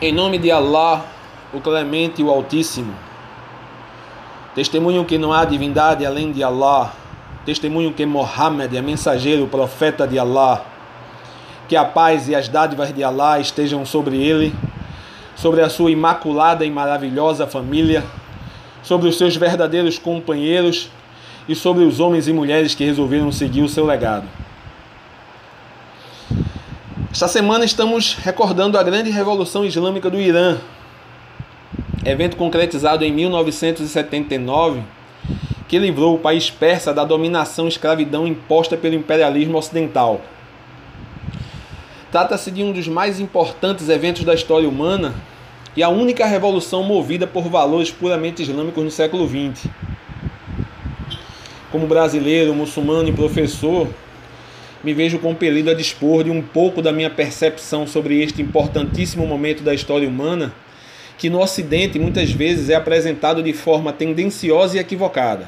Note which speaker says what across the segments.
Speaker 1: Em nome de Allah, o Clemente e o Altíssimo. Testemunho que não há divindade além de Allah. Testemunho que Mohammed é mensageiro, profeta de Allah. Que a paz e as dádivas de Allah estejam sobre ele, sobre a sua imaculada e maravilhosa família, sobre os seus verdadeiros companheiros e sobre os homens e mulheres que resolveram seguir o seu legado. Esta semana estamos recordando a grande revolução islâmica do Irã, evento concretizado em 1979, que livrou o país persa da dominação e escravidão imposta pelo imperialismo ocidental. Trata-se de um dos mais importantes eventos da história humana e a única revolução movida por valores puramente islâmicos no século XX. Como brasileiro, muçulmano e professor, me vejo compelido a dispor de um pouco da minha percepção sobre este importantíssimo momento da história humana, que no Ocidente muitas vezes é apresentado de forma tendenciosa e equivocada.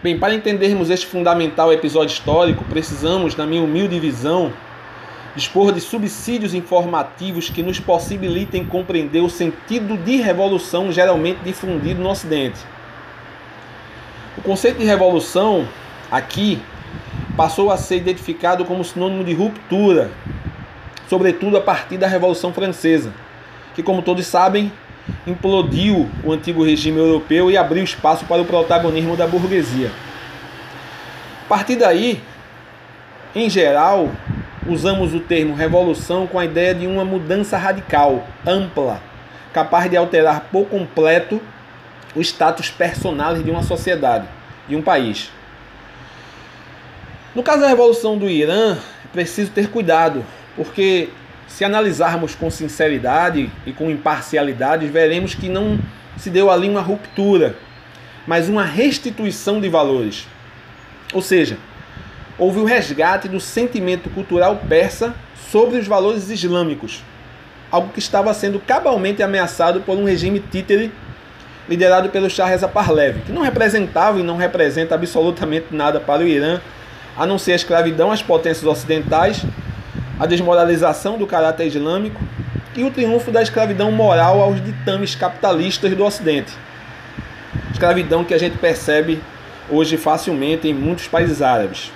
Speaker 1: Bem, para entendermos este fundamental episódio histórico, precisamos, na minha humilde visão, dispor de subsídios informativos que nos possibilitem compreender o sentido de revolução geralmente difundido no Ocidente. O conceito de revolução aqui passou a ser identificado como sinônimo de ruptura, sobretudo a partir da Revolução Francesa, que, como todos sabem, implodiu o antigo regime europeu e abriu espaço para o protagonismo da burguesia. A partir daí, em geral, usamos o termo revolução com a ideia de uma mudança radical, ampla, capaz de alterar por completo o status personal de uma sociedade, de um país. No caso da Revolução do Irã, é preciso ter cuidado, porque se analisarmos com sinceridade e com imparcialidade, veremos que não se deu ali uma ruptura, mas uma restituição de valores. Ou seja, houve o resgate do sentimento cultural persa sobre os valores islâmicos, algo que estava sendo cabalmente ameaçado por um regime títere liderado pelo Shah Reza Parlev, que não representava e não representa absolutamente nada para o Irã a não ser a escravidão às potências ocidentais, a desmoralização do caráter islâmico e o triunfo da escravidão moral aos ditames capitalistas do Ocidente. Escravidão que a gente percebe hoje facilmente em muitos países árabes.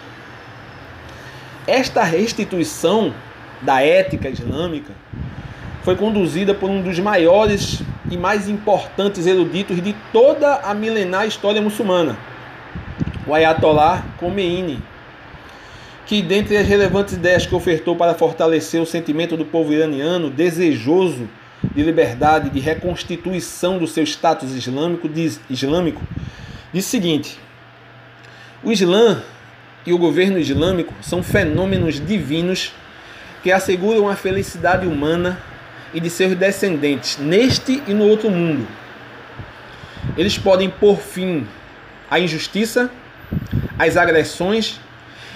Speaker 1: Esta restituição da ética islâmica foi conduzida por um dos maiores e mais importantes eruditos de toda a milenar história muçulmana, o Ayatollah Khomeini, que, dentre as relevantes ideias que ofertou para fortalecer o sentimento do povo iraniano, desejoso de liberdade, de reconstituição do seu status islâmico, diz, islâmico, diz o seguinte: o Islã e o governo islâmico são fenômenos divinos que asseguram a felicidade humana e de seus descendentes neste e no outro mundo. Eles podem pôr fim à injustiça, às agressões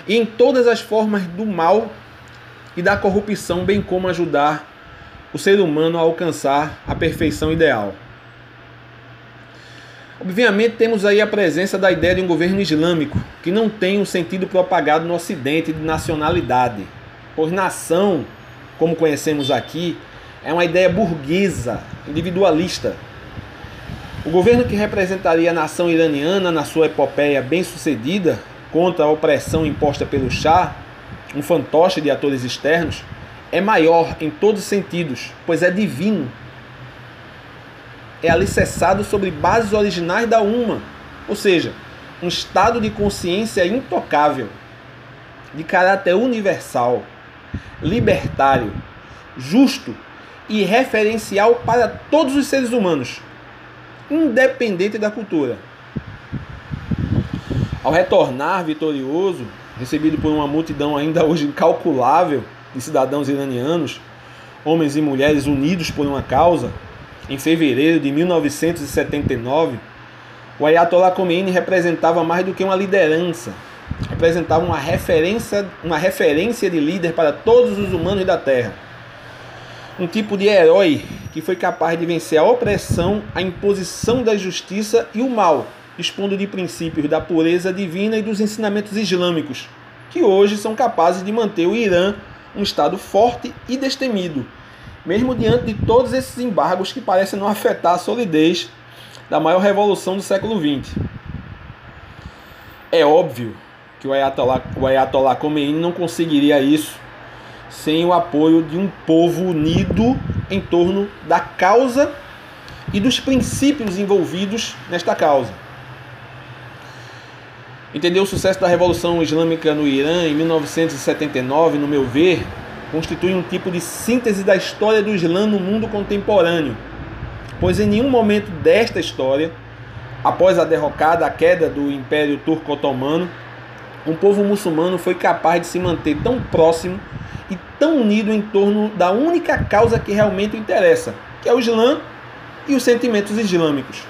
Speaker 1: e em todas as formas do mal e da corrupção, bem como ajudar o ser humano a alcançar a perfeição ideal. Obviamente, temos aí a presença da ideia de um governo islâmico, que não tem um sentido propagado no Ocidente de nacionalidade, pois nação, como conhecemos aqui, é uma ideia burguesa, individualista. O governo que representaria a nação iraniana na sua epopeia bem-sucedida contra a opressão imposta pelo Shah, um fantoche de atores externos, é maior em todos os sentidos, pois é divino. É alicerçado sobre bases originais da Uma, ou seja, um estado de consciência intocável, de caráter universal, libertário, justo e referencial para todos os seres humanos, independente da cultura. Ao retornar vitorioso, recebido por uma multidão ainda hoje incalculável de cidadãos iranianos, homens e mulheres unidos por uma causa, em fevereiro de 1979, o Ayatollah Khomeini representava mais do que uma liderança, representava uma referência, uma referência de líder para todos os humanos da Terra. Um tipo de herói que foi capaz de vencer a opressão, a imposição da justiça e o mal expondo de princípios da pureza divina e dos ensinamentos islâmicos, que hoje são capazes de manter o Irã um Estado forte e destemido, mesmo diante de todos esses embargos que parecem não afetar a solidez da maior revolução do século XX. É óbvio que o Ayatollah, o Ayatollah Khomeini não conseguiria isso sem o apoio de um povo unido em torno da causa e dos princípios envolvidos nesta causa. Entender o sucesso da Revolução Islâmica no Irã em 1979, no meu ver, constitui um tipo de síntese da história do Islã no mundo contemporâneo, pois em nenhum momento desta história, após a derrocada, a queda do Império Turco-Otomano, um povo muçulmano foi capaz de se manter tão próximo e tão unido em torno da única causa que realmente interessa, que é o Islã e os sentimentos islâmicos.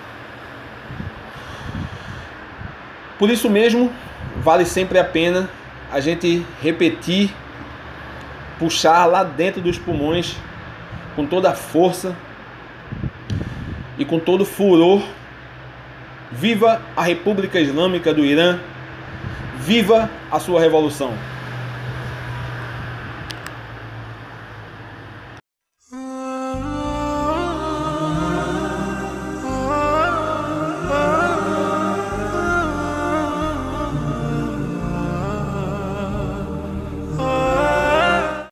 Speaker 1: Por isso mesmo, vale sempre a pena a gente repetir, puxar lá dentro dos pulmões com toda a força e com todo furor. Viva a República Islâmica do Irã! Viva a sua revolução!